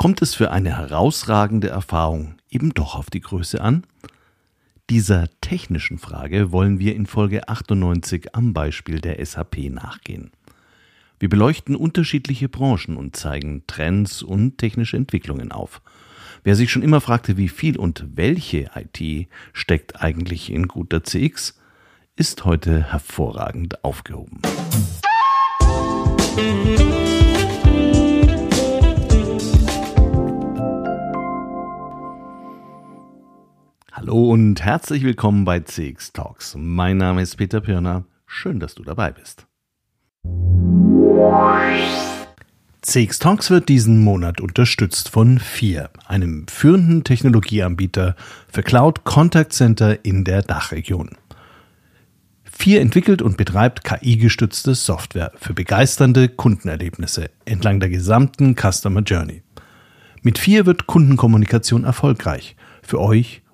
Kommt es für eine herausragende Erfahrung eben doch auf die Größe an? Dieser technischen Frage wollen wir in Folge 98 am Beispiel der SAP nachgehen. Wir beleuchten unterschiedliche Branchen und zeigen Trends und technische Entwicklungen auf. Wer sich schon immer fragte, wie viel und welche IT steckt eigentlich in guter CX, ist heute hervorragend aufgehoben. Hallo und herzlich willkommen bei CX Talks. Mein Name ist Peter Pirner. Schön, dass du dabei bist. CX Talks wird diesen Monat unterstützt von FIR, einem führenden Technologieanbieter für Cloud Contact Center in der Dachregion. Vier entwickelt und betreibt KI-gestützte Software für begeisternde Kundenerlebnisse entlang der gesamten Customer Journey. Mit vier wird Kundenkommunikation erfolgreich für euch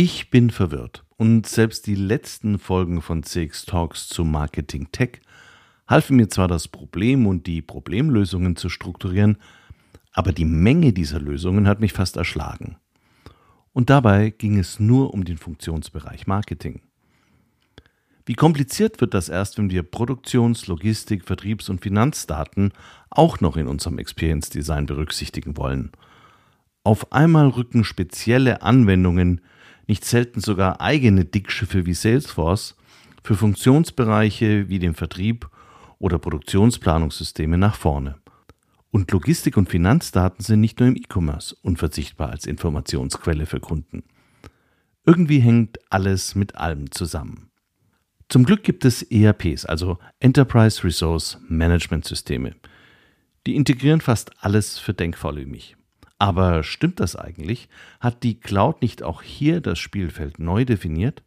Ich bin verwirrt und selbst die letzten Folgen von CX Talks zu Marketing Tech halfen mir zwar das Problem und die Problemlösungen zu strukturieren, aber die Menge dieser Lösungen hat mich fast erschlagen. Und dabei ging es nur um den Funktionsbereich Marketing. Wie kompliziert wird das erst, wenn wir Produktions-, Logistik-, Vertriebs- und Finanzdaten auch noch in unserem Experience Design berücksichtigen wollen? Auf einmal rücken spezielle Anwendungen, nicht selten sogar eigene Dickschiffe wie Salesforce, für Funktionsbereiche wie den Vertrieb oder Produktionsplanungssysteme nach vorne. Und Logistik- und Finanzdaten sind nicht nur im E-Commerce unverzichtbar als Informationsquelle für Kunden. Irgendwie hängt alles mit allem zusammen. Zum Glück gibt es ERPs, also Enterprise Resource Management Systeme. Die integrieren fast alles für Denkfaule wie mich. Aber stimmt das eigentlich? Hat die Cloud nicht auch hier das Spielfeld neu definiert?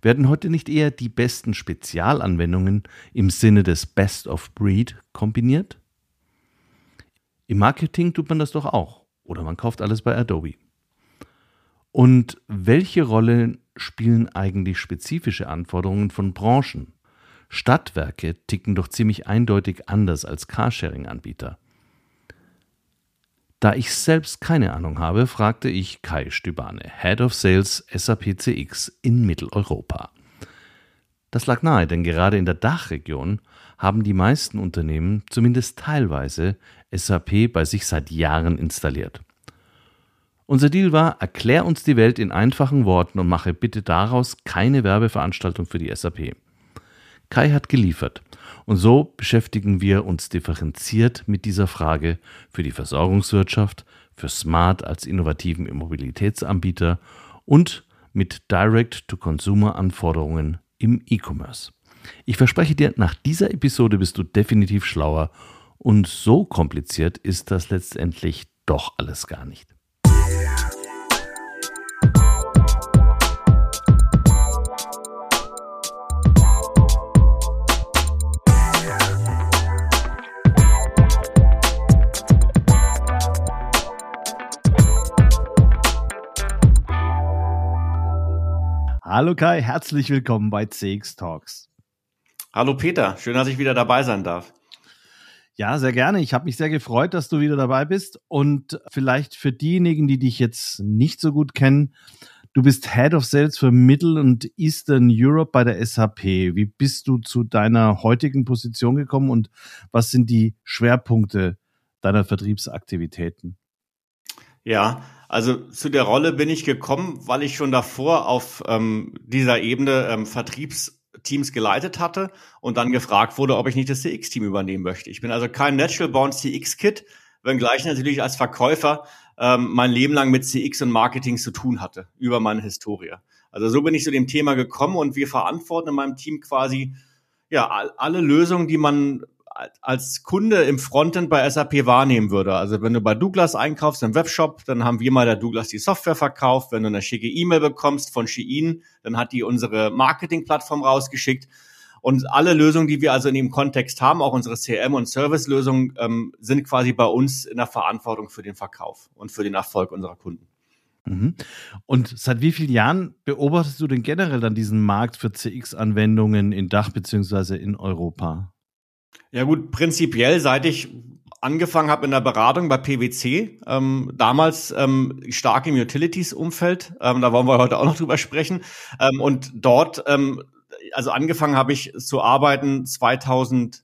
Werden heute nicht eher die besten Spezialanwendungen im Sinne des Best of Breed kombiniert? Im Marketing tut man das doch auch. Oder man kauft alles bei Adobe. Und welche Rolle spielen eigentlich spezifische Anforderungen von Branchen? Stadtwerke ticken doch ziemlich eindeutig anders als Carsharing-Anbieter. Da ich selbst keine Ahnung habe, fragte ich Kai Stübane, Head of Sales SAP CX in Mitteleuropa. Das lag nahe, denn gerade in der Dachregion haben die meisten Unternehmen zumindest teilweise SAP bei sich seit Jahren installiert. Unser Deal war, erklär uns die Welt in einfachen Worten und mache bitte daraus keine Werbeveranstaltung für die SAP. Kai hat geliefert. Und so beschäftigen wir uns differenziert mit dieser Frage für die Versorgungswirtschaft, für Smart als innovativen Immobilitätsanbieter und mit Direct-to-Consumer-Anforderungen im E-Commerce. Ich verspreche dir, nach dieser Episode bist du definitiv schlauer und so kompliziert ist das letztendlich doch alles gar nicht. Hallo Kai, herzlich willkommen bei CX Talks. Hallo Peter, schön, dass ich wieder dabei sein darf. Ja, sehr gerne. Ich habe mich sehr gefreut, dass du wieder dabei bist. Und vielleicht für diejenigen, die dich jetzt nicht so gut kennen, du bist Head of Sales für Middle und Eastern Europe bei der SAP. Wie bist du zu deiner heutigen Position gekommen und was sind die Schwerpunkte deiner Vertriebsaktivitäten? Ja, also zu der Rolle bin ich gekommen, weil ich schon davor auf ähm, dieser Ebene ähm, Vertriebsteams geleitet hatte und dann gefragt wurde, ob ich nicht das CX-Team übernehmen möchte. Ich bin also kein Natural Born CX-Kid, wenngleich natürlich als Verkäufer ähm, mein Leben lang mit CX und Marketing zu tun hatte, über meine Historie. Also so bin ich zu dem Thema gekommen und wir verantworten in meinem Team quasi ja alle Lösungen, die man als Kunde im Frontend bei SAP wahrnehmen würde. Also wenn du bei Douglas einkaufst im Webshop, dann haben wir mal der Douglas die Software verkauft. Wenn du eine schicke E-Mail bekommst von Shein, dann hat die unsere Marketingplattform rausgeschickt. Und alle Lösungen, die wir also in dem Kontext haben, auch unsere CRM- und Service-Lösungen, ähm, sind quasi bei uns in der Verantwortung für den Verkauf und für den Erfolg unserer Kunden. Mhm. Und seit wie vielen Jahren beobachtest du denn generell dann diesen Markt für CX-Anwendungen in Dach beziehungsweise in Europa? Ja gut, prinzipiell seit ich angefangen habe in der Beratung bei PwC, ähm, damals ähm, stark im Utilities-Umfeld, ähm, da wollen wir heute auch noch drüber sprechen. Ähm, und dort, ähm, also angefangen habe ich zu arbeiten 2005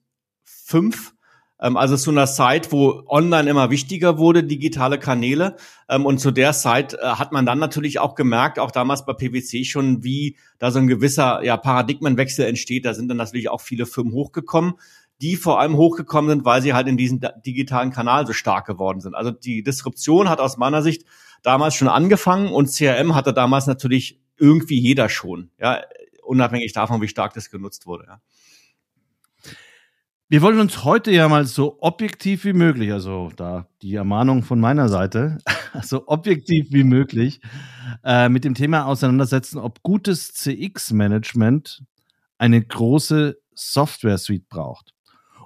ähm, also zu einer Zeit, wo online immer wichtiger wurde, digitale Kanäle. Ähm, und zu der Zeit äh, hat man dann natürlich auch gemerkt, auch damals bei PwC schon, wie da so ein gewisser ja, Paradigmenwechsel entsteht. Da sind dann natürlich auch viele Firmen hochgekommen die vor allem hochgekommen sind, weil sie halt in diesem digitalen Kanal so stark geworden sind. Also die Disruption hat aus meiner Sicht damals schon angefangen und CRM hatte damals natürlich irgendwie jeder schon, ja, unabhängig davon, wie stark das genutzt wurde. Ja. Wir wollen uns heute ja mal so objektiv wie möglich, also da die Ermahnung von meiner Seite, so objektiv wie möglich äh, mit dem Thema auseinandersetzen, ob gutes CX-Management eine große Software-Suite braucht.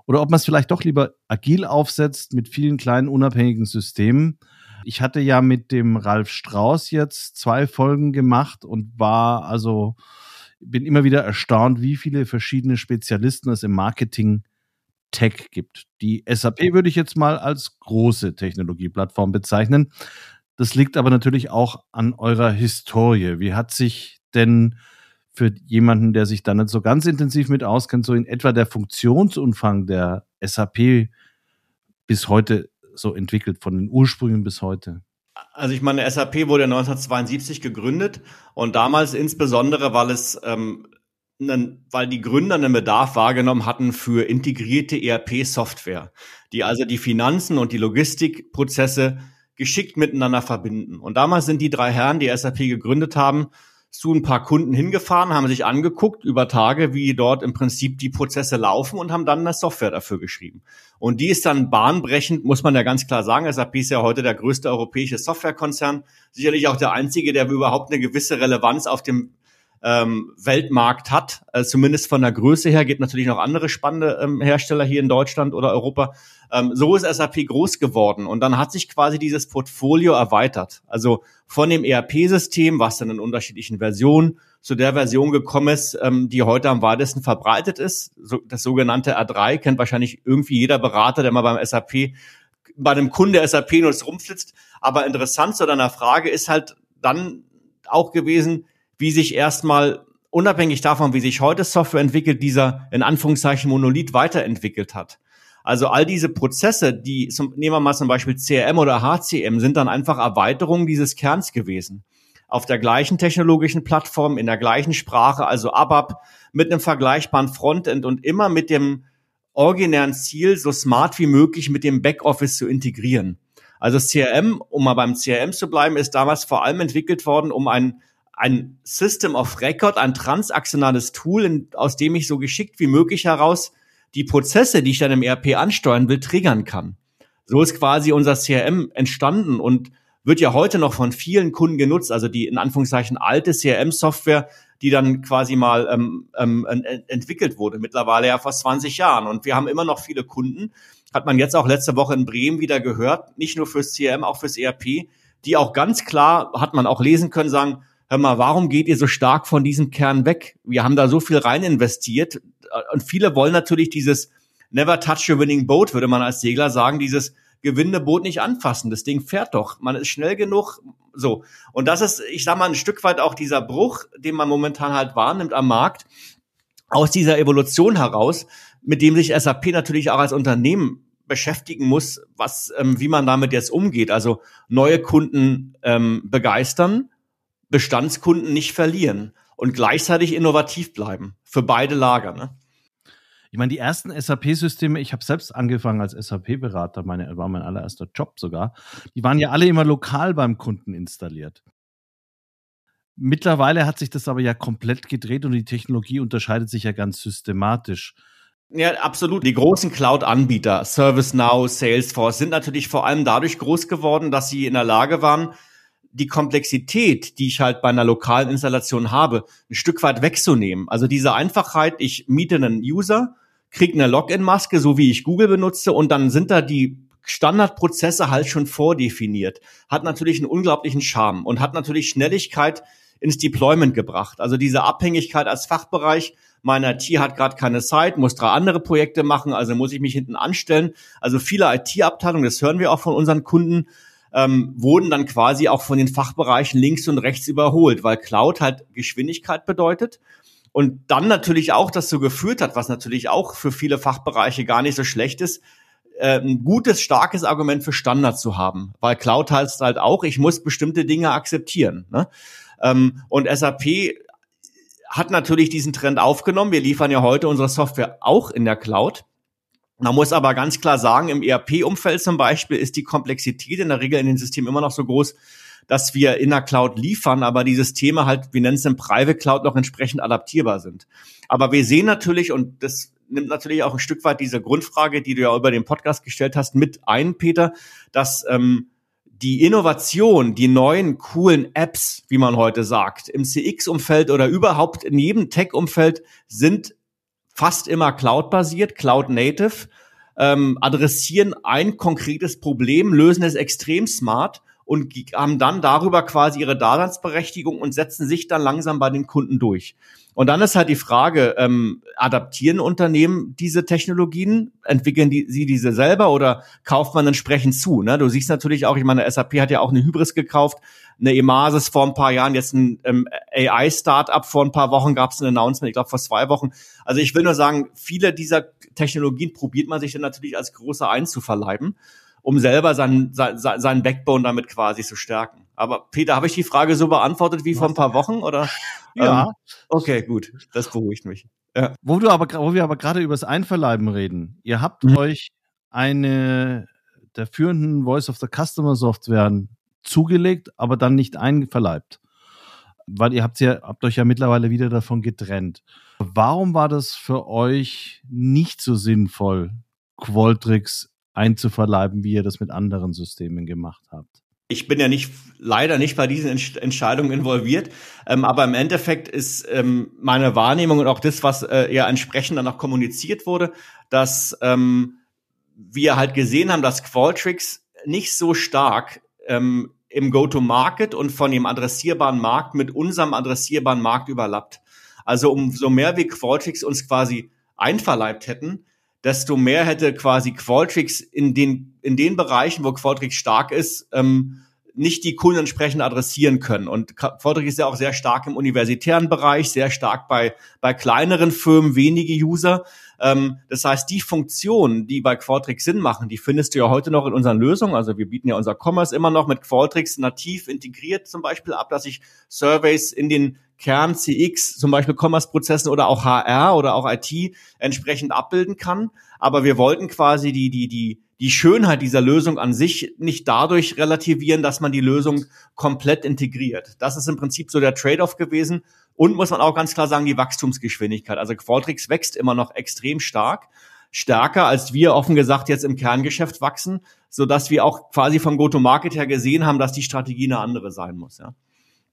Oder ob man es vielleicht doch lieber agil aufsetzt mit vielen kleinen unabhängigen Systemen. Ich hatte ja mit dem Ralf Strauß jetzt zwei Folgen gemacht und war also, bin immer wieder erstaunt, wie viele verschiedene Spezialisten es im Marketing Tech gibt. Die SAP würde ich jetzt mal als große Technologieplattform bezeichnen. Das liegt aber natürlich auch an eurer Historie. Wie hat sich denn für jemanden, der sich da nicht so ganz intensiv mit auskennt, so in etwa der Funktionsumfang der SAP bis heute so entwickelt, von den Ursprüngen bis heute? Also ich meine, SAP wurde 1972 gegründet und damals insbesondere, weil es ähm, weil die Gründer einen Bedarf wahrgenommen hatten für integrierte ERP-Software, die also die Finanzen und die Logistikprozesse geschickt miteinander verbinden. Und damals sind die drei Herren, die SAP gegründet haben, zu ein paar Kunden hingefahren, haben sich angeguckt über Tage, wie dort im Prinzip die Prozesse laufen und haben dann eine Software dafür geschrieben. Und die ist dann bahnbrechend, muss man ja ganz klar sagen. SAP ist ja heute der größte europäische Softwarekonzern, sicherlich auch der einzige, der überhaupt eine gewisse Relevanz auf dem ähm, Weltmarkt hat. Also zumindest von der Größe her gibt natürlich noch andere spannende ähm, Hersteller hier in Deutschland oder Europa. Ähm, so ist SAP groß geworden und dann hat sich quasi dieses Portfolio erweitert. Also von dem ERP-System, was dann in unterschiedlichen Versionen zu der Version gekommen ist, ähm, die heute am weitesten verbreitet ist. So, das sogenannte R3 kennt wahrscheinlich irgendwie jeder Berater, der mal beim SAP bei einem Kunde SAP nutzt rumflitzt. Aber interessant zu deiner Frage ist halt dann auch gewesen, wie sich erstmal unabhängig davon, wie sich heute Software entwickelt, dieser in Anführungszeichen Monolith weiterentwickelt hat. Also all diese Prozesse, die zum, nehmen wir mal zum Beispiel CRM oder HCM, sind dann einfach Erweiterungen dieses Kerns gewesen. Auf der gleichen technologischen Plattform, in der gleichen Sprache, also ABAP, mit einem vergleichbaren Frontend und immer mit dem originären Ziel, so smart wie möglich mit dem Backoffice zu integrieren. Also CRM, um mal beim CRM zu bleiben, ist damals vor allem entwickelt worden, um ein ein System of Record, ein transaktionales Tool, in, aus dem ich so geschickt wie möglich heraus die Prozesse, die ich dann im ERP ansteuern will, triggern kann. So ist quasi unser CRM entstanden und wird ja heute noch von vielen Kunden genutzt, also die in Anführungszeichen alte CRM-Software, die dann quasi mal ähm, ähm, entwickelt wurde, mittlerweile ja fast 20 Jahren. Und wir haben immer noch viele Kunden, hat man jetzt auch letzte Woche in Bremen wieder gehört, nicht nur fürs CRM, auch fürs ERP, die auch ganz klar, hat man auch lesen können, sagen, hör mal, warum geht ihr so stark von diesem Kern weg? Wir haben da so viel rein investiert. Und viele wollen natürlich dieses Never touch a winning boat, würde man als Segler sagen, dieses gewinnende Boot nicht anfassen. Das Ding fährt doch. Man ist schnell genug. So. Und das ist, ich sag mal, ein Stück weit auch dieser Bruch, den man momentan halt wahrnimmt am Markt, aus dieser Evolution heraus, mit dem sich SAP natürlich auch als Unternehmen beschäftigen muss, was, ähm, wie man damit jetzt umgeht. Also neue Kunden ähm, begeistern, Bestandskunden nicht verlieren und gleichzeitig innovativ bleiben für beide Lager. Ne? Ich meine, die ersten SAP-Systeme, ich habe selbst angefangen als SAP-Berater, meine war mein allererster Job sogar. Die waren ja alle immer lokal beim Kunden installiert. Mittlerweile hat sich das aber ja komplett gedreht und die Technologie unterscheidet sich ja ganz systematisch. Ja, absolut. Die großen Cloud-Anbieter, ServiceNow, Salesforce, sind natürlich vor allem dadurch groß geworden, dass sie in der Lage waren, die Komplexität, die ich halt bei einer lokalen Installation habe, ein Stück weit wegzunehmen. Also diese Einfachheit, ich miete einen User, kriege eine Login-Maske, so wie ich Google benutze, und dann sind da die Standardprozesse halt schon vordefiniert. Hat natürlich einen unglaublichen Charme und hat natürlich Schnelligkeit ins Deployment gebracht. Also diese Abhängigkeit als Fachbereich mein IT hat gerade keine Zeit, muss drei andere Projekte machen, also muss ich mich hinten anstellen. Also viele IT-Abteilungen, das hören wir auch von unseren Kunden, ähm, wurden dann quasi auch von den Fachbereichen links und rechts überholt, weil Cloud halt Geschwindigkeit bedeutet. Und dann natürlich auch so geführt hat, was natürlich auch für viele Fachbereiche gar nicht so schlecht ist, äh, ein gutes, starkes Argument für Standard zu haben. Weil Cloud heißt halt auch, ich muss bestimmte Dinge akzeptieren. Ne? Ähm, und SAP hat natürlich diesen Trend aufgenommen. Wir liefern ja heute unsere Software auch in der Cloud. Man muss aber ganz klar sagen, im ERP-Umfeld zum Beispiel ist die Komplexität in der Regel in den Systemen immer noch so groß, dass wir in der Cloud liefern, aber die Systeme halt, wir nennen es in Private Cloud, noch entsprechend adaptierbar sind. Aber wir sehen natürlich, und das nimmt natürlich auch ein Stück weit diese Grundfrage, die du ja über den Podcast gestellt hast, mit ein, Peter, dass ähm, die Innovation, die neuen coolen Apps, wie man heute sagt, im CX-Umfeld oder überhaupt in jedem Tech-Umfeld sind fast immer Cloud-basiert, Cloud-native, ähm, adressieren ein konkretes Problem, lösen es extrem smart und haben dann darüber quasi ihre Daseinsberechtigung und setzen sich dann langsam bei den Kunden durch. Und dann ist halt die Frage, ähm, adaptieren Unternehmen diese Technologien? Entwickeln die, sie diese selber oder kauft man entsprechend zu? Ne? Du siehst natürlich auch, ich meine, SAP hat ja auch eine Hybris gekauft, eine Emasis vor ein paar Jahren, jetzt ein ähm, AI-Startup vor ein paar Wochen gab es ein Announcement, ich glaube vor zwei Wochen. Also ich will nur sagen, viele dieser Technologien probiert man sich dann natürlich als große einzuverleiben, um selber seinen, sein, seinen Backbone damit quasi zu stärken. Aber Peter, habe ich die Frage so beantwortet wie vor ein paar Wochen oder? Ja. Ähm, okay, gut. Das beruhigt mich. Ja. Wo du aber, wo wir aber gerade über das Einverleiben reden. Ihr habt mhm. euch eine der führenden Voice of the Customer Software zugelegt, aber dann nicht einverleibt. Weil ihr habt ja, habt euch ja mittlerweile wieder davon getrennt. Warum war das für euch nicht so sinnvoll, Qualtrics einzuverleiben, wie ihr das mit anderen Systemen gemacht habt? ich bin ja nicht leider nicht bei diesen Entscheidungen involviert, ähm, aber im Endeffekt ist ähm, meine Wahrnehmung und auch das, was äh, ja entsprechend dann auch kommuniziert wurde, dass ähm, wir halt gesehen haben, dass Qualtrics nicht so stark ähm, im Go-to-Market und von dem adressierbaren Markt mit unserem adressierbaren Markt überlappt. Also umso mehr wir Qualtrics uns quasi einverleibt hätten, desto mehr hätte quasi Qualtrics in den, in den Bereichen, wo Qualtrics stark ist, ähm, nicht die Kunden entsprechend adressieren können. Und Qualtrics ist ja auch sehr stark im universitären Bereich, sehr stark bei, bei kleineren Firmen, wenige User. Ähm, das heißt, die Funktionen, die bei Qualtrics Sinn machen, die findest du ja heute noch in unseren Lösungen. Also wir bieten ja unser Commerce immer noch mit Qualtrics nativ integriert zum Beispiel ab, dass ich Surveys in den Kern CX, zum Beispiel Commerce-Prozessen oder auch HR oder auch IT entsprechend abbilden kann. Aber wir wollten quasi die, die, die, die Schönheit dieser Lösung an sich nicht dadurch relativieren, dass man die Lösung komplett integriert. Das ist im Prinzip so der Trade-off gewesen. Und muss man auch ganz klar sagen, die Wachstumsgeschwindigkeit. Also Qualtrics wächst immer noch extrem stark. Stärker als wir offen gesagt jetzt im Kerngeschäft wachsen, so dass wir auch quasi vom Go-to-Market her gesehen haben, dass die Strategie eine andere sein muss, ja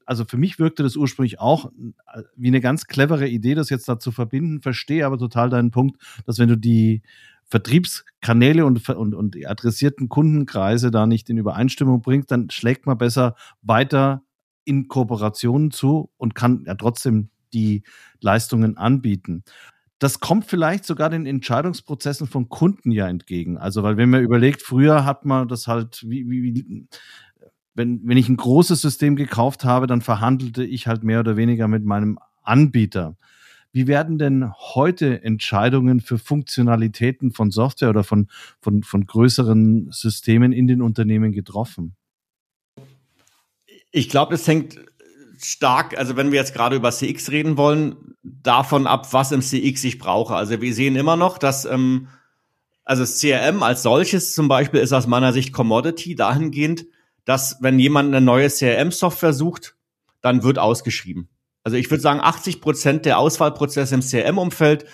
also für mich wirkte das ursprünglich auch äh, wie eine ganz clevere Idee, das jetzt da zu verbinden, verstehe aber total deinen Punkt, dass wenn du die Vertriebskanäle und, und, und die adressierten Kundenkreise da nicht in Übereinstimmung bringst, dann schlägt man besser weiter in Kooperationen zu und kann ja trotzdem die Leistungen anbieten. Das kommt vielleicht sogar den Entscheidungsprozessen von Kunden ja entgegen. Also, weil wenn man überlegt, früher hat man das halt, wie, wie, wenn, wenn ich ein großes System gekauft habe, dann verhandelte ich halt mehr oder weniger mit meinem Anbieter. Wie werden denn heute Entscheidungen für Funktionalitäten von Software oder von, von, von größeren Systemen in den Unternehmen getroffen? Ich glaube, es hängt stark, also wenn wir jetzt gerade über CX reden wollen, davon ab, was im CX ich brauche. Also wir sehen immer noch, dass ähm, also das CRM als solches zum Beispiel ist aus meiner Sicht Commodity dahingehend, dass wenn jemand eine neue CRM-Software sucht, dann wird ausgeschrieben. Also ich würde sagen, 80 Prozent der Auswahlprozesse im CRM-Umfeld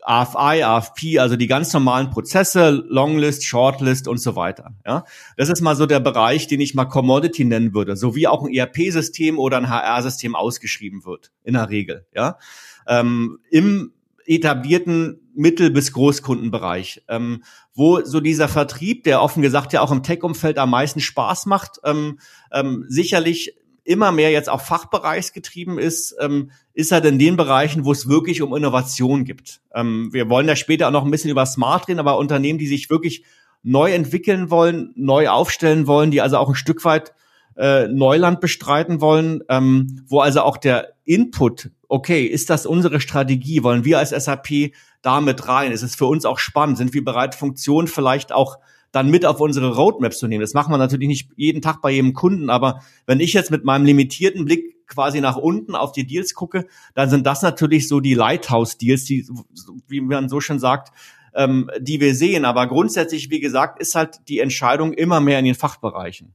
AFI, AFP, also die ganz normalen Prozesse, Longlist, Shortlist und so weiter. Ja, das ist mal so der Bereich, den ich mal Commodity nennen würde, so wie auch ein ERP-System oder ein HR-System ausgeschrieben wird in der Regel. Ja, ähm, im etablierten Mittel- bis Großkundenbereich, ähm, wo so dieser Vertrieb, der offen gesagt ja auch im Tech-Umfeld am meisten Spaß macht, ähm, ähm, sicherlich immer mehr jetzt auch fachbereichsgetrieben ist, ähm, ist halt in den Bereichen, wo es wirklich um Innovation gibt. Ähm, wir wollen ja später auch noch ein bisschen über Smart reden, aber Unternehmen, die sich wirklich neu entwickeln wollen, neu aufstellen wollen, die also auch ein Stück weit äh, Neuland bestreiten wollen, ähm, wo also auch der Input, okay, ist das unsere Strategie? Wollen wir als SAP damit rein? Ist es für uns auch spannend? Sind wir bereit, Funktionen vielleicht auch dann mit auf unsere Roadmaps zu nehmen? Das machen wir natürlich nicht jeden Tag bei jedem Kunden, aber wenn ich jetzt mit meinem limitierten Blick quasi nach unten auf die Deals gucke, dann sind das natürlich so die Lighthouse-Deals, die, wie man so schön sagt, ähm, die wir sehen. Aber grundsätzlich, wie gesagt, ist halt die Entscheidung immer mehr in den Fachbereichen.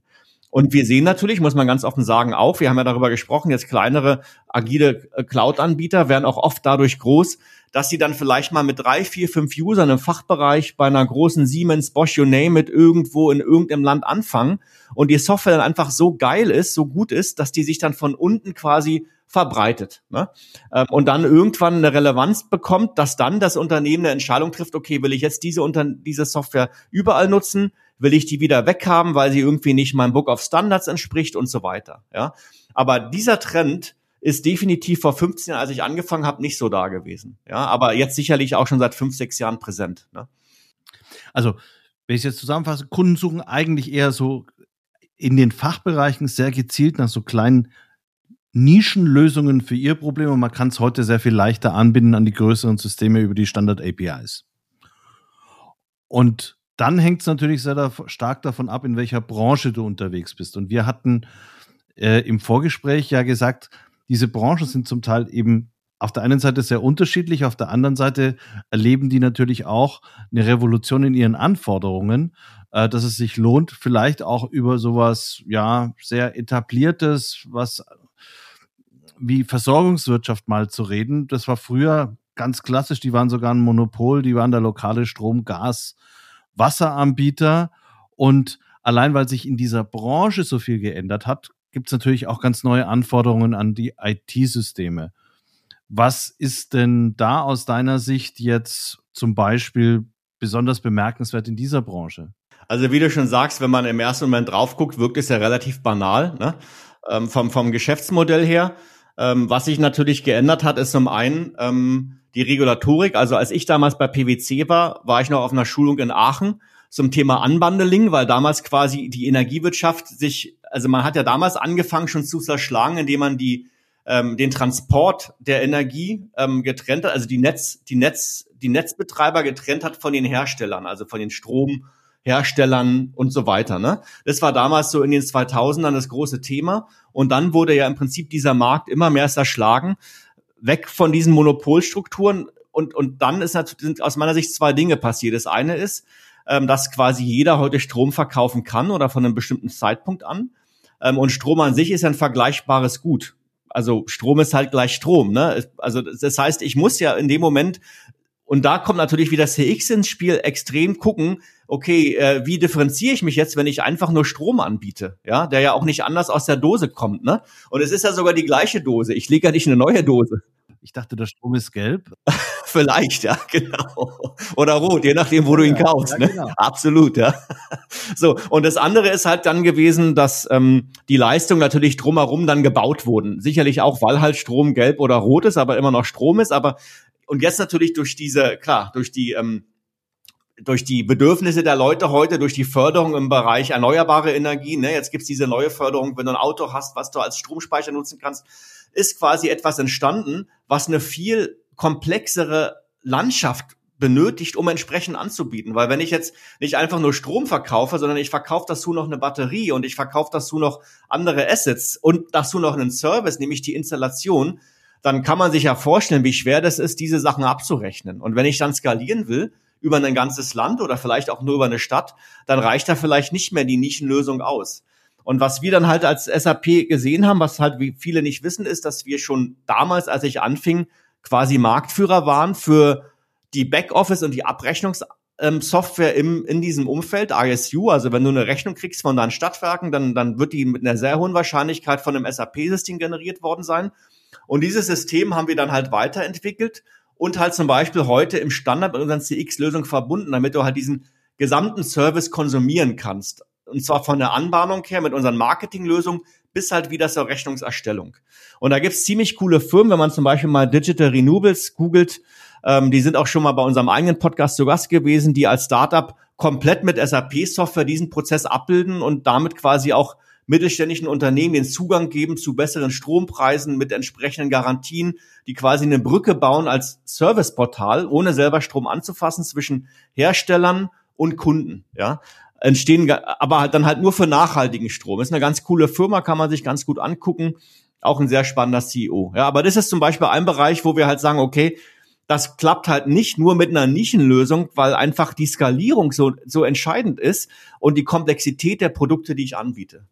Und wir sehen natürlich, muss man ganz offen sagen, auch, wir haben ja darüber gesprochen, jetzt kleinere, agile äh, Cloud-Anbieter werden auch oft dadurch groß, dass sie dann vielleicht mal mit drei, vier, fünf Usern im Fachbereich bei einer großen Siemens, Bosch, you name it, irgendwo in irgendeinem Land anfangen und die Software dann einfach so geil ist, so gut ist, dass die sich dann von unten quasi verbreitet. Ne? Ähm, und dann irgendwann eine Relevanz bekommt, dass dann das Unternehmen eine Entscheidung trifft, okay, will ich jetzt diese, diese Software überall nutzen? Will ich die wieder weghaben, weil sie irgendwie nicht meinem Book of Standards entspricht und so weiter. Ja? Aber dieser Trend ist definitiv vor 15 Jahren, als ich angefangen habe, nicht so da gewesen. Ja, aber jetzt sicherlich auch schon seit fünf, sechs Jahren präsent. Ne? Also, wenn ich jetzt zusammenfasse, Kunden suchen eigentlich eher so in den Fachbereichen sehr gezielt nach so kleinen Nischenlösungen für ihr Problem und man kann es heute sehr viel leichter anbinden an die größeren Systeme über die Standard-APIs. Und dann hängt es natürlich sehr da, stark davon ab, in welcher Branche du unterwegs bist. Und wir hatten äh, im Vorgespräch ja gesagt, diese Branchen sind zum Teil eben auf der einen Seite sehr unterschiedlich, auf der anderen Seite erleben die natürlich auch eine Revolution in ihren Anforderungen, äh, dass es sich lohnt, vielleicht auch über sowas, ja, sehr etabliertes, was wie Versorgungswirtschaft mal zu reden. Das war früher ganz klassisch, die waren sogar ein Monopol, die waren der lokale Strom, Gas, Wasseranbieter und allein weil sich in dieser Branche so viel geändert hat, gibt es natürlich auch ganz neue Anforderungen an die IT-Systeme. Was ist denn da aus deiner Sicht jetzt zum Beispiel besonders bemerkenswert in dieser Branche? Also wie du schon sagst, wenn man im ersten Moment drauf guckt, wirkt es ja relativ banal, ne? ähm, vom, vom Geschäftsmodell her. Ähm, was sich natürlich geändert hat, ist zum einen ähm, die Regulatorik. Also als ich damals bei PwC war, war ich noch auf einer Schulung in Aachen zum Thema Unbundling, weil damals quasi die Energiewirtschaft sich, also man hat ja damals angefangen schon zu zerschlagen, indem man die ähm, den Transport der Energie ähm, getrennt hat, also die Netz, die Netz, die Netzbetreiber getrennt hat von den Herstellern, also von den Stromherstellern und so weiter. Ne? Das war damals so in den 2000ern das große Thema. Und dann wurde ja im Prinzip dieser Markt immer mehr zerschlagen, weg von diesen Monopolstrukturen. Und, und dann ist natürlich, sind aus meiner Sicht zwei Dinge passiert. Das eine ist, ähm, dass quasi jeder heute Strom verkaufen kann oder von einem bestimmten Zeitpunkt an. Ähm, und Strom an sich ist ein vergleichbares Gut. Also Strom ist halt gleich Strom. Ne? Also das heißt, ich muss ja in dem Moment und da kommt natürlich wieder CX ins Spiel, extrem gucken, okay, äh, wie differenziere ich mich jetzt, wenn ich einfach nur Strom anbiete, ja, der ja auch nicht anders aus der Dose kommt, ne? Und es ist ja sogar die gleiche Dose. Ich lege ja nicht eine neue Dose. Ich dachte, der Strom ist gelb. Vielleicht, ja, genau. Oder rot, je nachdem, wo du ihn kaufst. Ja, ne? Genau. Absolut, ja. So, und das andere ist halt dann gewesen, dass ähm, die Leistungen natürlich drumherum dann gebaut wurden. Sicherlich auch, weil halt Strom gelb oder rot ist, aber immer noch Strom ist. Aber und jetzt natürlich durch diese, klar, durch die ähm, durch die Bedürfnisse der Leute heute, durch die Förderung im Bereich erneuerbare Energien, ne, jetzt gibt's diese neue Förderung, wenn du ein Auto hast, was du als Stromspeicher nutzen kannst, ist quasi etwas entstanden, was eine viel komplexere Landschaft benötigt, um entsprechend anzubieten. Weil wenn ich jetzt nicht einfach nur Strom verkaufe, sondern ich verkaufe dazu noch eine Batterie und ich verkaufe dazu noch andere Assets und dazu noch einen Service, nämlich die Installation, dann kann man sich ja vorstellen, wie schwer das ist, diese Sachen abzurechnen. Und wenn ich dann skalieren will, über ein ganzes Land oder vielleicht auch nur über eine Stadt, dann reicht da vielleicht nicht mehr die Nischenlösung aus. Und was wir dann halt als SAP gesehen haben, was halt wie viele nicht wissen, ist, dass wir schon damals, als ich anfing, quasi Marktführer waren für die Backoffice und die Abrechnungssoftware im, in diesem Umfeld, ISU, also wenn du eine Rechnung kriegst von deinen Stadtwerken, dann, dann wird die mit einer sehr hohen Wahrscheinlichkeit von einem SAP-System generiert worden sein. Und dieses System haben wir dann halt weiterentwickelt und halt zum Beispiel heute im Standard mit unseren CX-Lösungen verbunden, damit du halt diesen gesamten Service konsumieren kannst. Und zwar von der Anbahnung her mit unseren Marketinglösungen bis halt wieder zur Rechnungserstellung. Und da gibt's ziemlich coole Firmen, wenn man zum Beispiel mal Digital Renewables googelt, ähm, die sind auch schon mal bei unserem eigenen Podcast zu Gast gewesen, die als Startup komplett mit SAP-Software diesen Prozess abbilden und damit quasi auch mittelständischen Unternehmen den Zugang geben zu besseren Strompreisen mit entsprechenden Garantien, die quasi eine Brücke bauen als Serviceportal, ohne selber Strom anzufassen zwischen Herstellern und Kunden. Ja, entstehen, aber halt dann halt nur für nachhaltigen Strom. Ist eine ganz coole Firma, kann man sich ganz gut angucken. Auch ein sehr spannender CEO. Ja, aber das ist zum Beispiel ein Bereich, wo wir halt sagen, okay, das klappt halt nicht nur mit einer Nischenlösung, weil einfach die Skalierung so, so entscheidend ist und die Komplexität der Produkte, die ich anbiete.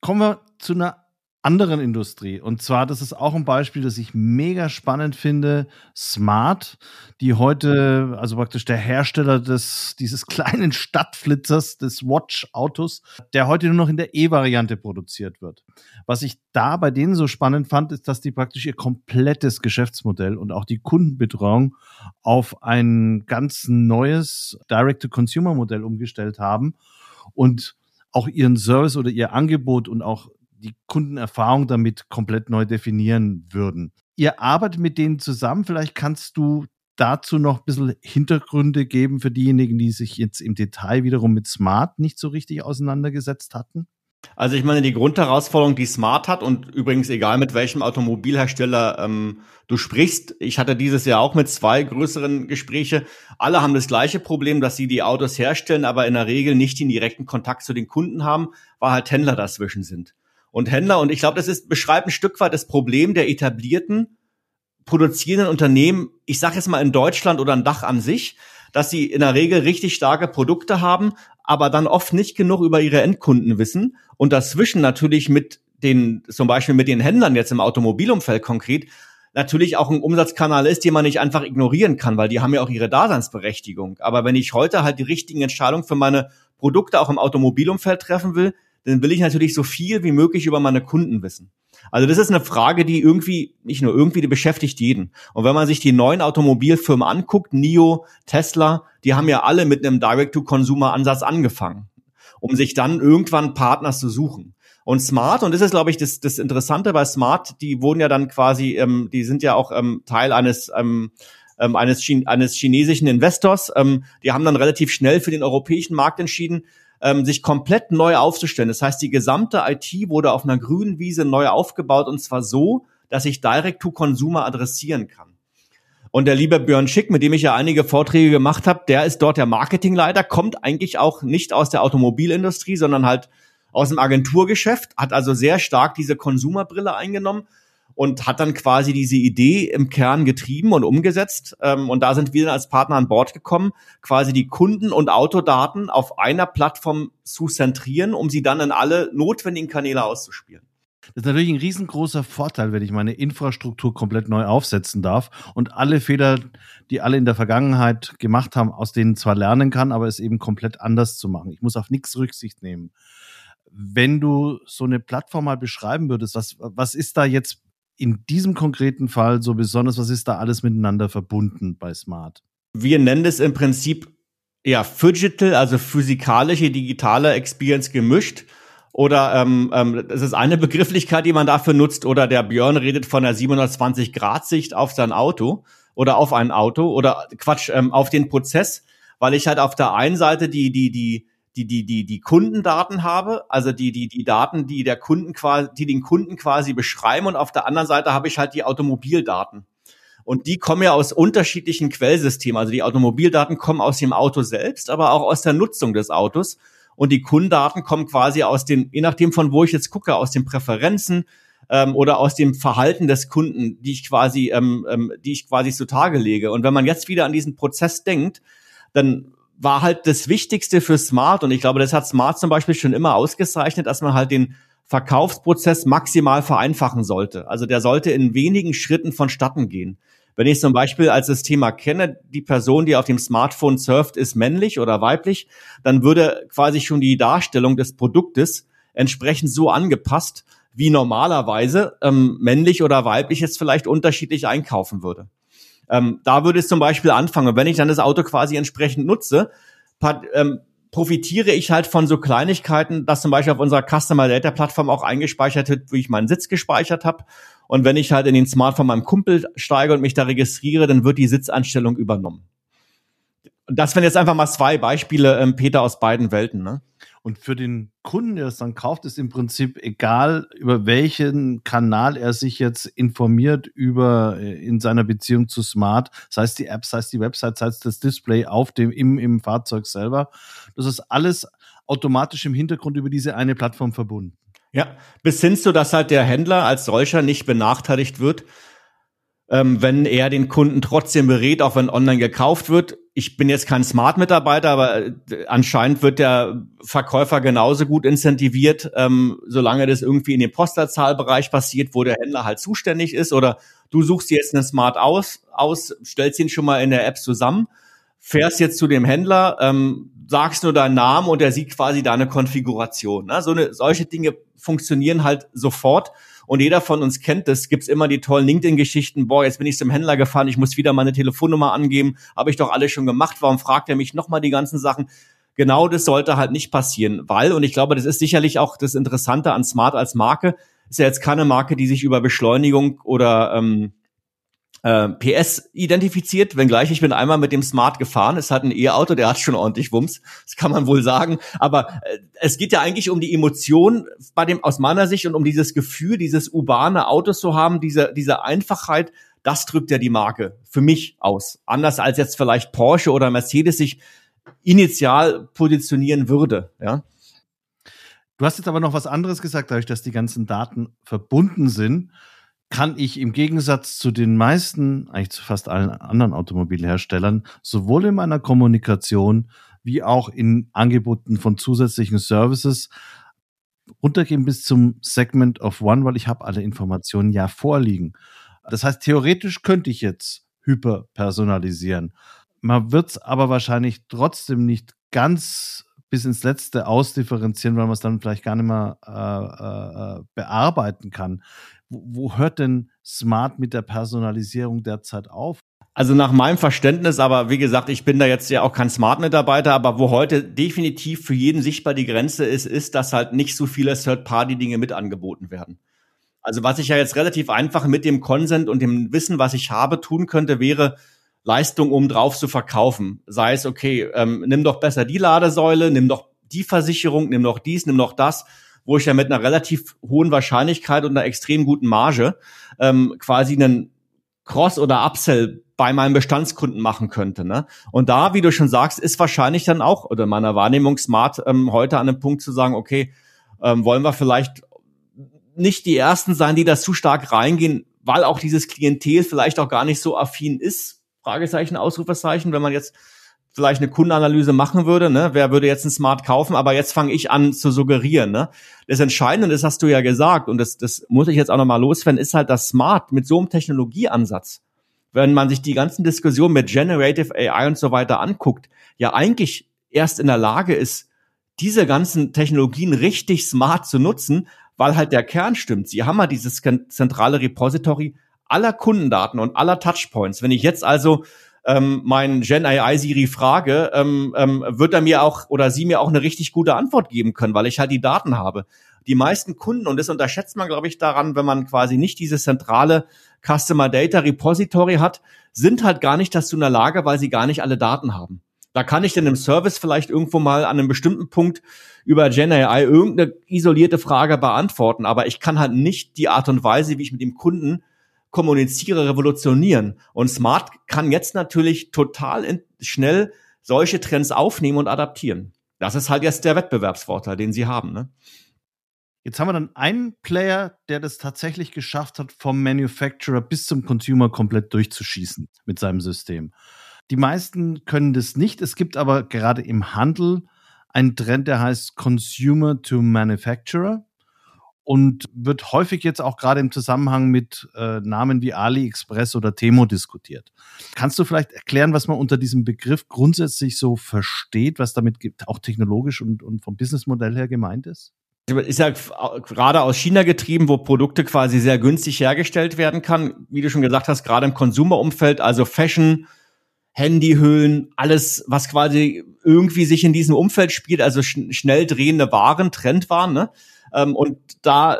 Kommen wir zu einer anderen Industrie. Und zwar, das ist auch ein Beispiel, das ich mega spannend finde. Smart, die heute, also praktisch der Hersteller des, dieses kleinen Stadtflitzers, des Watch-Autos, der heute nur noch in der E-Variante produziert wird. Was ich da bei denen so spannend fand, ist, dass die praktisch ihr komplettes Geschäftsmodell und auch die Kundenbetreuung auf ein ganz neues Direct-to-Consumer-Modell umgestellt haben und auch ihren Service oder ihr Angebot und auch die Kundenerfahrung damit komplett neu definieren würden. Ihr arbeitet mit denen zusammen. Vielleicht kannst du dazu noch ein bisschen Hintergründe geben für diejenigen, die sich jetzt im Detail wiederum mit Smart nicht so richtig auseinandergesetzt hatten? Also ich meine, die Grundherausforderung, die Smart hat und übrigens egal mit welchem Automobilhersteller ähm, du sprichst, ich hatte dieses Jahr auch mit zwei größeren Gespräche, alle haben das gleiche Problem, dass sie die Autos herstellen, aber in der Regel nicht den direkten Kontakt zu den Kunden haben, weil halt Händler dazwischen sind und Händler. Und ich glaube, das ist, beschreibt ein Stück weit das Problem der etablierten produzierenden Unternehmen, ich sage jetzt mal in Deutschland oder ein Dach an sich, dass sie in der Regel richtig starke Produkte haben, aber dann oft nicht genug über ihre Endkunden wissen und dazwischen natürlich mit den, zum Beispiel mit den Händlern jetzt im Automobilumfeld konkret, natürlich auch ein Umsatzkanal ist, den man nicht einfach ignorieren kann, weil die haben ja auch ihre Daseinsberechtigung. Aber wenn ich heute halt die richtigen Entscheidungen für meine Produkte auch im Automobilumfeld treffen will, dann will ich natürlich so viel wie möglich über meine Kunden wissen. Also das ist eine Frage, die irgendwie, nicht nur irgendwie, die beschäftigt jeden. Und wenn man sich die neuen Automobilfirmen anguckt, NIO, Tesla, die haben ja alle mit einem Direct-to-Consumer-Ansatz angefangen, um sich dann irgendwann Partner zu suchen. Und Smart, und das ist, glaube ich, das, das Interessante bei Smart, die wurden ja dann quasi, ähm, die sind ja auch ähm, Teil eines ähm, ähm eines, eines chinesischen Investors. Ähm, die haben dann relativ schnell für den europäischen Markt entschieden, ähm, sich komplett neu aufzustellen. Das heißt, die gesamte IT wurde auf einer grünen Wiese neu aufgebaut und zwar so, dass ich Direct to Consumer adressieren kann. Und der liebe Björn Schick, mit dem ich ja einige Vorträge gemacht habe, der ist dort der Marketingleiter, kommt eigentlich auch nicht aus der Automobilindustrie, sondern halt aus dem Agenturgeschäft, hat also sehr stark diese Konsumerbrille eingenommen und hat dann quasi diese Idee im Kern getrieben und umgesetzt. Ähm, und da sind wir dann als Partner an Bord gekommen, quasi die Kunden- und Autodaten auf einer Plattform zu zentrieren, um sie dann in alle notwendigen Kanäle auszuspielen. Das ist natürlich ein riesengroßer Vorteil, wenn ich meine Infrastruktur komplett neu aufsetzen darf und alle Fehler, die alle in der Vergangenheit gemacht haben, aus denen zwar lernen kann, aber es eben komplett anders zu machen. Ich muss auf nichts Rücksicht nehmen. Wenn du so eine Plattform mal beschreiben würdest, was, was ist da jetzt in diesem konkreten Fall so besonders? Was ist da alles miteinander verbunden bei Smart? Wir nennen es im Prinzip ja Phygital, also physikalische, digitale Experience gemischt. Oder ähm, ähm, das ist eine Begrifflichkeit, die man dafür nutzt. Oder der Björn redet von der 720-Grad-Sicht auf sein Auto oder auf ein Auto oder Quatsch, ähm, auf den Prozess, weil ich halt auf der einen Seite die, die, die, die, die, die, die Kundendaten habe, also die, die, die Daten, die der Kunden quasi, die den Kunden quasi beschreiben und auf der anderen Seite habe ich halt die Automobildaten. Und die kommen ja aus unterschiedlichen Quellsystemen. Also die Automobildaten kommen aus dem Auto selbst, aber auch aus der Nutzung des Autos. Und die Kundendaten kommen quasi aus den, je nachdem von wo ich jetzt gucke, aus den Präferenzen ähm, oder aus dem Verhalten des Kunden, die ich quasi, ähm, ähm, die ich quasi zutage lege. Und wenn man jetzt wieder an diesen Prozess denkt, dann war halt das Wichtigste für Smart und ich glaube, das hat Smart zum Beispiel schon immer ausgezeichnet, dass man halt den Verkaufsprozess maximal vereinfachen sollte. Also der sollte in wenigen Schritten vonstatten gehen. Wenn ich zum Beispiel als das Thema kenne, die Person, die auf dem Smartphone surft, ist männlich oder weiblich, dann würde quasi schon die Darstellung des Produktes entsprechend so angepasst, wie normalerweise ähm, männlich oder weiblich es vielleicht unterschiedlich einkaufen würde. Ähm, da würde es zum Beispiel anfangen. Wenn ich dann das Auto quasi entsprechend nutze, ähm, profitiere ich halt von so Kleinigkeiten, dass zum Beispiel auf unserer Customer Data Plattform auch eingespeichert wird, wie ich meinen Sitz gespeichert habe. Und wenn ich halt in den Smart von meinem Kumpel steige und mich da registriere, dann wird die Sitzanstellung übernommen. Das wären jetzt einfach mal zwei Beispiele, ähm, Peter, aus beiden Welten. Ne? Und für den Kunden, der es dann kauft, ist im Prinzip egal, über welchen Kanal er sich jetzt informiert über äh, in seiner Beziehung zu Smart, sei es die App, sei es die Website, sei es das Display auf dem im, im Fahrzeug selber. Das ist alles automatisch im Hintergrund über diese eine Plattform verbunden. Ja, bis hin zu, dass halt der Händler als solcher nicht benachteiligt wird, ähm, wenn er den Kunden trotzdem berät, auch wenn online gekauft wird. Ich bin jetzt kein Smart-Mitarbeiter, aber äh, anscheinend wird der Verkäufer genauso gut incentiviert, ähm, solange das irgendwie in dem Postleitzahlbereich passiert, wo der Händler halt zuständig ist. Oder du suchst jetzt einen Smart aus, aus stellst ihn schon mal in der App zusammen, fährst jetzt zu dem Händler, ähm, sagst nur deinen Namen und er sieht quasi deine Konfiguration. Ne? So eine, solche Dinge funktionieren halt sofort. Und jeder von uns kennt das. Gibt's immer die tollen LinkedIn-Geschichten. Boah, jetzt bin ich zum Händler gefahren. Ich muss wieder meine Telefonnummer angeben. Habe ich doch alles schon gemacht. Warum fragt er mich nochmal die ganzen Sachen? Genau das sollte halt nicht passieren, weil, und ich glaube, das ist sicherlich auch das Interessante an Smart als Marke, ist ja jetzt keine Marke, die sich über Beschleunigung oder ähm, äh, PS identifiziert, wenngleich ich bin einmal mit dem Smart gefahren. Es hat ein E-Auto, der hat schon ordentlich Wumms, das kann man wohl sagen. Aber äh, es geht ja eigentlich um die Emotion bei dem aus meiner Sicht und um dieses Gefühl, dieses urbane Auto zu haben, diese diese Einfachheit. Das drückt ja die Marke für mich aus. Anders als jetzt vielleicht Porsche oder Mercedes sich initial positionieren würde. Ja. Du hast jetzt aber noch was anderes gesagt, dadurch, dass die ganzen Daten verbunden sind kann ich im Gegensatz zu den meisten, eigentlich zu fast allen anderen Automobilherstellern, sowohl in meiner Kommunikation wie auch in Angeboten von zusätzlichen Services runtergehen bis zum Segment of One, weil ich habe alle Informationen ja vorliegen. Das heißt, theoretisch könnte ich jetzt hyperpersonalisieren. Man wird es aber wahrscheinlich trotzdem nicht ganz bis ins Letzte ausdifferenzieren, weil man es dann vielleicht gar nicht mehr äh, äh, bearbeiten kann. Wo, wo hört denn Smart mit der Personalisierung derzeit auf? Also nach meinem Verständnis, aber wie gesagt, ich bin da jetzt ja auch kein Smart-Mitarbeiter, aber wo heute definitiv für jeden sichtbar die Grenze ist, ist, dass halt nicht so viele Third-Party-Dinge mit angeboten werden. Also was ich ja jetzt relativ einfach mit dem Consent und dem Wissen, was ich habe, tun könnte, wäre Leistung, um drauf zu verkaufen. Sei es, okay, ähm, nimm doch besser die Ladesäule, nimm doch die Versicherung, nimm doch dies, nimm doch das wo ich ja mit einer relativ hohen Wahrscheinlichkeit und einer extrem guten Marge ähm, quasi einen Cross- oder Upsell bei meinem Bestandskunden machen könnte. Ne? Und da, wie du schon sagst, ist wahrscheinlich dann auch, oder meiner Wahrnehmung smart, ähm, heute an einem Punkt zu sagen, okay, ähm, wollen wir vielleicht nicht die Ersten sein, die da zu stark reingehen, weil auch dieses Klientel vielleicht auch gar nicht so affin ist, Fragezeichen, Ausrufezeichen, wenn man jetzt vielleicht eine Kundenanalyse machen würde, ne? wer würde jetzt ein Smart kaufen, aber jetzt fange ich an zu suggerieren. Ne? Das Entscheidende, das hast du ja gesagt und das, das muss ich jetzt auch nochmal loswerden, ist halt das Smart mit so einem Technologieansatz. Wenn man sich die ganzen Diskussionen mit Generative AI und so weiter anguckt, ja eigentlich erst in der Lage ist, diese ganzen Technologien richtig smart zu nutzen, weil halt der Kern stimmt. Sie haben ja dieses zentrale Repository aller Kundendaten und aller Touchpoints. Wenn ich jetzt also ähm, meinen Gen AI Siri frage, ähm, ähm, wird er mir auch oder sie mir auch eine richtig gute Antwort geben können, weil ich halt die Daten habe. Die meisten Kunden, und das unterschätzt man, glaube ich, daran, wenn man quasi nicht dieses zentrale Customer Data Repository hat, sind halt gar nicht dazu in der Lage, weil sie gar nicht alle Daten haben. Da kann ich dann im Service vielleicht irgendwo mal an einem bestimmten Punkt über Gen AI irgendeine isolierte Frage beantworten, aber ich kann halt nicht die Art und Weise, wie ich mit dem Kunden kommuniziere, revolutionieren. Und Smart kann jetzt natürlich total schnell solche Trends aufnehmen und adaptieren. Das ist halt jetzt der Wettbewerbsvorteil, den sie haben. Ne? Jetzt haben wir dann einen Player, der das tatsächlich geschafft hat, vom Manufacturer bis zum Consumer komplett durchzuschießen mit seinem System. Die meisten können das nicht. Es gibt aber gerade im Handel einen Trend, der heißt Consumer to Manufacturer. Und wird häufig jetzt auch gerade im Zusammenhang mit äh, Namen wie AliExpress oder Temo diskutiert. Kannst du vielleicht erklären, was man unter diesem Begriff grundsätzlich so versteht, was damit auch technologisch und, und vom Businessmodell her gemeint ist? Ist ja gerade aus China getrieben, wo Produkte quasi sehr günstig hergestellt werden kann. Wie du schon gesagt hast, gerade im Konsumerumfeld, also Fashion, Handyhüllen, alles, was quasi irgendwie sich in diesem Umfeld spielt, also sch schnell drehende Waren, Trendwaren, ne? Ähm, und da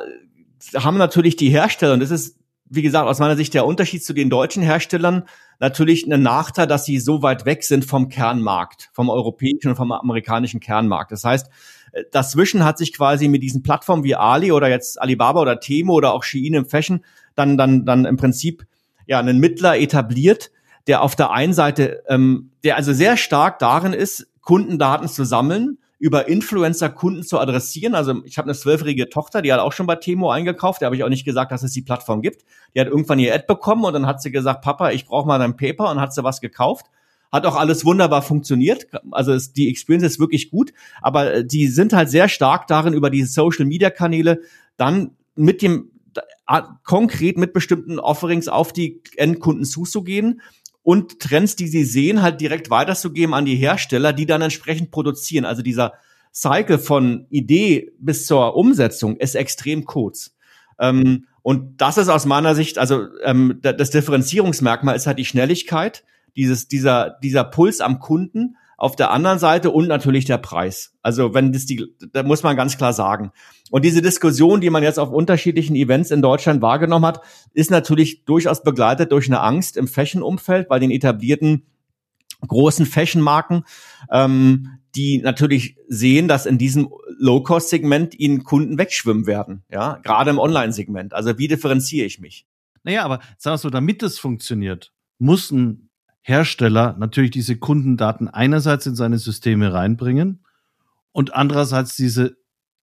haben natürlich die Hersteller, und das ist, wie gesagt, aus meiner Sicht der Unterschied zu den deutschen Herstellern, natürlich einen Nachteil, dass sie so weit weg sind vom Kernmarkt, vom europäischen und vom amerikanischen Kernmarkt. Das heißt, äh, dazwischen hat sich quasi mit diesen Plattformen wie Ali oder jetzt Alibaba oder Temo oder auch Shein im Fashion dann, dann, dann im Prinzip ja einen Mittler etabliert, der auf der einen Seite, ähm, der also sehr stark darin ist, Kundendaten zu sammeln über Influencer Kunden zu adressieren. Also ich habe eine zwölfjährige Tochter, die hat auch schon bei Temo eingekauft. Da habe ich auch nicht gesagt, dass es die Plattform gibt. Die hat irgendwann ihr Ad bekommen und dann hat sie gesagt, Papa, ich brauche mal dein Paper und hat sie was gekauft. Hat auch alles wunderbar funktioniert. Also ist, die Experience ist wirklich gut, aber äh, die sind halt sehr stark darin, über diese Social Media Kanäle dann mit dem konkret mit bestimmten Offerings auf die Endkunden zuzugehen und Trends, die sie sehen, halt direkt weiterzugeben an die Hersteller, die dann entsprechend produzieren. Also dieser Cycle von Idee bis zur Umsetzung ist extrem kurz. Ähm, und das ist aus meiner Sicht, also ähm, das Differenzierungsmerkmal ist halt die Schnelligkeit, dieses, dieser, dieser Puls am Kunden auf der anderen Seite und natürlich der Preis. Also wenn das die, da muss man ganz klar sagen. Und diese Diskussion, die man jetzt auf unterschiedlichen Events in Deutschland wahrgenommen hat, ist natürlich durchaus begleitet durch eine Angst im Fashion-Umfeld bei den etablierten großen Fashion-Marken, ähm, die natürlich sehen, dass in diesem Low-Cost-Segment ihnen Kunden wegschwimmen werden, ja, gerade im Online-Segment. Also wie differenziere ich mich? Naja, aber sagst du, damit das funktioniert, muss ein Hersteller natürlich diese Kundendaten einerseits in seine Systeme reinbringen und andererseits diese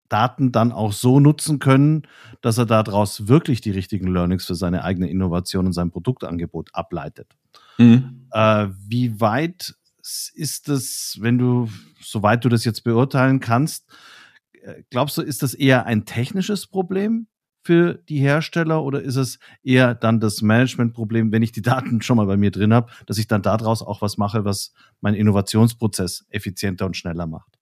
Daten dann auch so nutzen können, dass er daraus wirklich die richtigen Learnings für seine eigene Innovation und sein Produktangebot ableitet. Mhm. Äh, wie weit ist das, wenn du, soweit du das jetzt beurteilen kannst, äh, glaubst du, ist das eher ein technisches Problem? Für die Hersteller oder ist es eher dann das Managementproblem, wenn ich die Daten schon mal bei mir drin habe, dass ich dann daraus auch was mache, was meinen Innovationsprozess effizienter und schneller macht?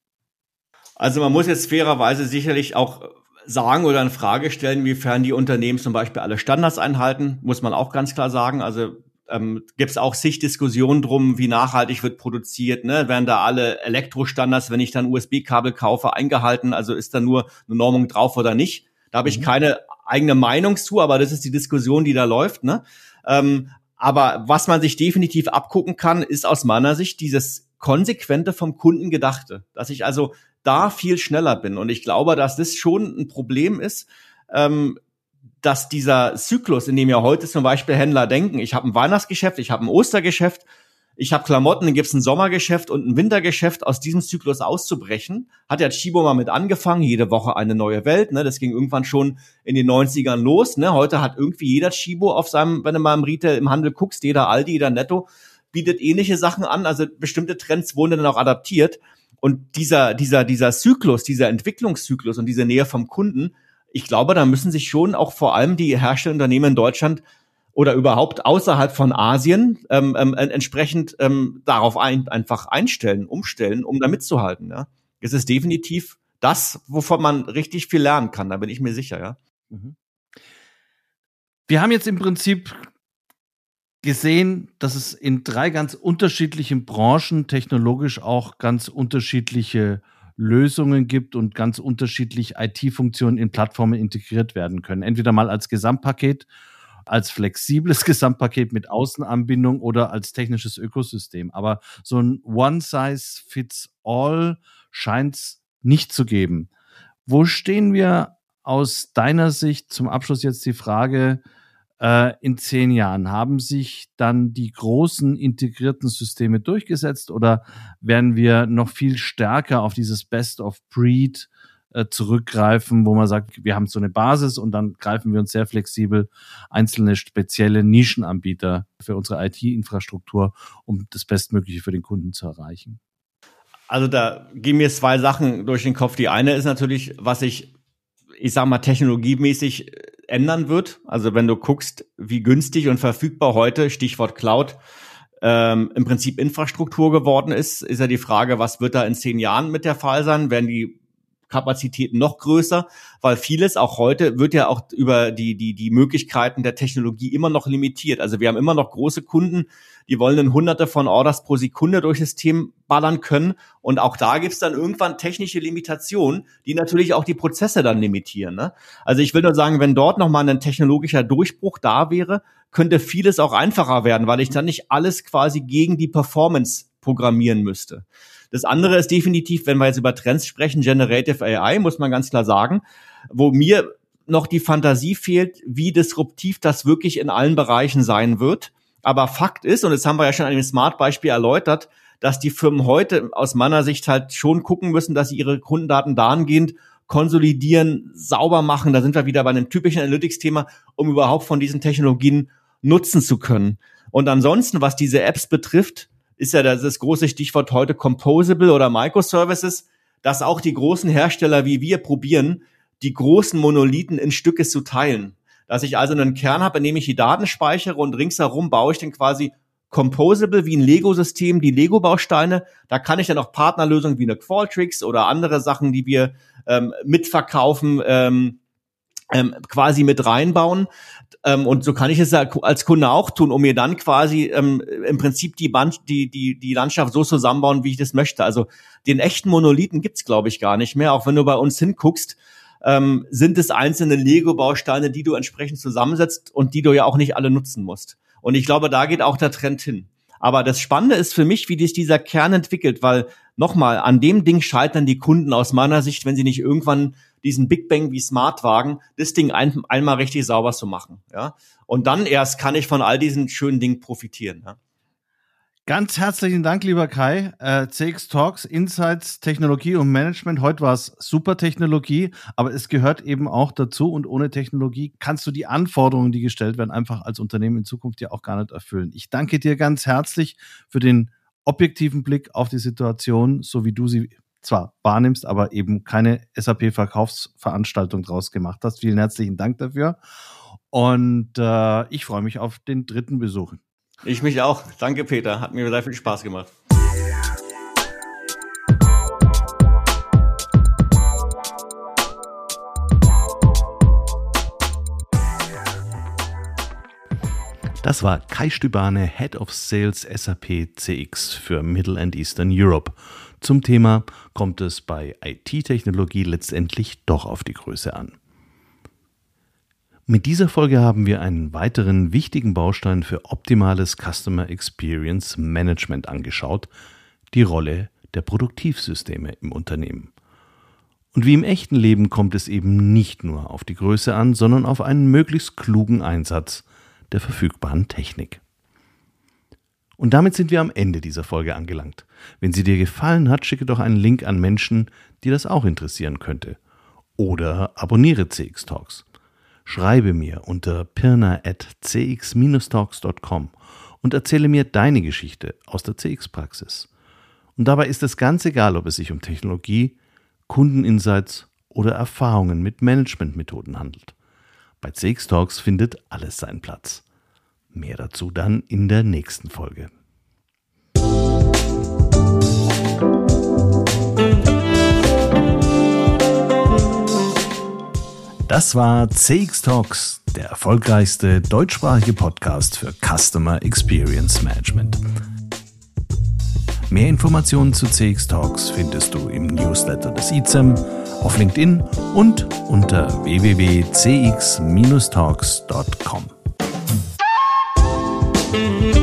Also man muss jetzt fairerweise sicherlich auch sagen oder in Frage stellen, inwiefern die Unternehmen zum Beispiel alle Standards einhalten, muss man auch ganz klar sagen. Also ähm, gibt es auch Diskussionen drum, wie nachhaltig wird produziert, ne? Werden da alle Elektrostandards, wenn ich dann USB-Kabel kaufe, eingehalten? Also ist da nur eine Normung drauf oder nicht? Da habe ich mhm. keine eigene Meinung zu, aber das ist die Diskussion, die da läuft. Ne? Ähm, aber was man sich definitiv abgucken kann, ist aus meiner Sicht dieses konsequente vom Kunden gedachte, dass ich also da viel schneller bin. Und ich glaube, dass das schon ein Problem ist, ähm, dass dieser Zyklus, in dem ja heute zum Beispiel Händler denken, ich habe ein Weihnachtsgeschäft, ich habe ein Ostergeschäft, ich habe Klamotten, dann gibt's ein Sommergeschäft und ein Wintergeschäft, aus diesem Zyklus auszubrechen. Hat ja Chibo mal mit angefangen, jede Woche eine neue Welt. Ne? Das ging irgendwann schon in den 90ern los. Ne? Heute hat irgendwie jeder Chibo auf seinem, wenn du mal im Retail, im Handel guckst, jeder Aldi, jeder Netto, bietet ähnliche Sachen an. Also bestimmte Trends wurden dann auch adaptiert. Und dieser, dieser, dieser Zyklus, dieser Entwicklungszyklus und diese Nähe vom Kunden, ich glaube, da müssen sich schon auch vor allem die Herstellunternehmen in Deutschland oder überhaupt außerhalb von Asien ähm, ähm, entsprechend ähm, darauf ein, einfach einstellen, umstellen, um da mitzuhalten. Ja? Es ist definitiv das, wovon man richtig viel lernen kann, da bin ich mir sicher, ja. Mhm. Wir haben jetzt im Prinzip gesehen, dass es in drei ganz unterschiedlichen Branchen technologisch auch ganz unterschiedliche Lösungen gibt und ganz unterschiedlich IT-Funktionen in Plattformen integriert werden können. Entweder mal als Gesamtpaket als flexibles Gesamtpaket mit Außenanbindung oder als technisches Ökosystem. Aber so ein One-Size-Fits-All scheint es nicht zu geben. Wo stehen wir aus deiner Sicht zum Abschluss jetzt die Frage, äh, in zehn Jahren? Haben sich dann die großen integrierten Systeme durchgesetzt oder werden wir noch viel stärker auf dieses Best of Breed äh, zurückgreifen, wo man sagt, wir haben so eine Basis und dann greifen wir uns sehr flexibel einzelne spezielle Nischenanbieter für unsere IT-Infrastruktur, um das Bestmögliche für den Kunden zu erreichen. Also da gehen mir zwei Sachen durch den Kopf. Die eine ist natürlich, was ich ich sag mal, technologiemäßig ändern wird. Also wenn du guckst, wie günstig und verfügbar heute, Stichwort Cloud, ähm, im Prinzip Infrastruktur geworden ist, ist ja die Frage, was wird da in zehn Jahren mit der Fall sein? Werden die Kapazitäten noch größer, weil vieles auch heute wird ja auch über die, die, die Möglichkeiten der Technologie immer noch limitiert. Also wir haben immer noch große Kunden, die wollen dann hunderte von Orders pro Sekunde durch das System ballern können. Und auch da gibt's dann irgendwann technische Limitationen, die natürlich auch die Prozesse dann limitieren. Ne? Also ich will nur sagen, wenn dort nochmal ein technologischer Durchbruch da wäre, könnte vieles auch einfacher werden, weil ich dann nicht alles quasi gegen die Performance programmieren müsste. Das andere ist definitiv, wenn wir jetzt über Trends sprechen, Generative AI, muss man ganz klar sagen, wo mir noch die Fantasie fehlt, wie disruptiv das wirklich in allen Bereichen sein wird. Aber Fakt ist, und das haben wir ja schon an dem Smart-Beispiel erläutert, dass die Firmen heute aus meiner Sicht halt schon gucken müssen, dass sie ihre Kundendaten dahingehend konsolidieren, sauber machen. Da sind wir wieder bei einem typischen Analytics-Thema, um überhaupt von diesen Technologien nutzen zu können. Und ansonsten, was diese Apps betrifft, ist ja das, das große Stichwort heute Composable oder Microservices, dass auch die großen Hersteller wie wir probieren, die großen Monolithen in Stücke zu teilen. Dass ich also einen Kern habe, in dem ich die Daten speichere und ringsherum baue ich dann quasi Composable wie ein Lego-System, die Lego-Bausteine. Da kann ich dann auch Partnerlösungen wie eine Qualtrics oder andere Sachen, die wir ähm, mitverkaufen, ähm, ähm, quasi mit reinbauen. Ähm, und so kann ich es als Kunde auch tun, um mir dann quasi ähm, im Prinzip die, Band, die, die, die Landschaft so zusammenbauen, wie ich das möchte. Also den echten Monolithen gibt's glaube ich, gar nicht mehr. Auch wenn du bei uns hinguckst, ähm, sind es einzelne Lego-Bausteine, die du entsprechend zusammensetzt und die du ja auch nicht alle nutzen musst. Und ich glaube, da geht auch der Trend hin. Aber das Spannende ist für mich, wie sich dieser Kern entwickelt, weil nochmal, an dem Ding scheitern die Kunden aus meiner Sicht, wenn sie nicht irgendwann diesen Big Bang wie Smartwagen, das Ding ein, einmal richtig sauber zu machen. Ja? Und dann erst kann ich von all diesen schönen Dingen profitieren. Ja? Ganz herzlichen Dank, lieber Kai. Äh, CX Talks, Insights, Technologie und Management. Heute war es super Technologie, aber es gehört eben auch dazu und ohne Technologie kannst du die Anforderungen, die gestellt werden, einfach als Unternehmen in Zukunft ja auch gar nicht erfüllen. Ich danke dir ganz herzlich für den objektiven Blick auf die Situation, so wie du sie zwar wahrnimmst, aber eben keine SAP-Verkaufsveranstaltung draus gemacht hast. Vielen herzlichen Dank dafür. Und äh, ich freue mich auf den dritten Besuch. Ich mich auch. Danke, Peter. Hat mir sehr viel Spaß gemacht. Das war Kai Stübane, Head of Sales SAP CX für Middle and Eastern Europe. Zum Thema kommt es bei IT-Technologie letztendlich doch auf die Größe an. Mit dieser Folge haben wir einen weiteren wichtigen Baustein für optimales Customer Experience Management angeschaut, die Rolle der Produktivsysteme im Unternehmen. Und wie im echten Leben kommt es eben nicht nur auf die Größe an, sondern auf einen möglichst klugen Einsatz der verfügbaren Technik. Und damit sind wir am Ende dieser Folge angelangt. Wenn sie dir gefallen hat, schicke doch einen Link an Menschen, die das auch interessieren könnte. Oder abonniere CX Talks. Schreibe mir unter pirna.cx-talks.com und erzähle mir deine Geschichte aus der CX-Praxis. Und dabei ist es ganz egal, ob es sich um Technologie, Kundeninsights oder Erfahrungen mit Managementmethoden handelt. Bei CX Talks findet alles seinen Platz. Mehr dazu dann in der nächsten Folge. Das war CX Talks, der erfolgreichste deutschsprachige Podcast für Customer Experience Management. Mehr Informationen zu CX Talks findest du im Newsletter des ICEM auf LinkedIn und unter www.cx-talks.com. Música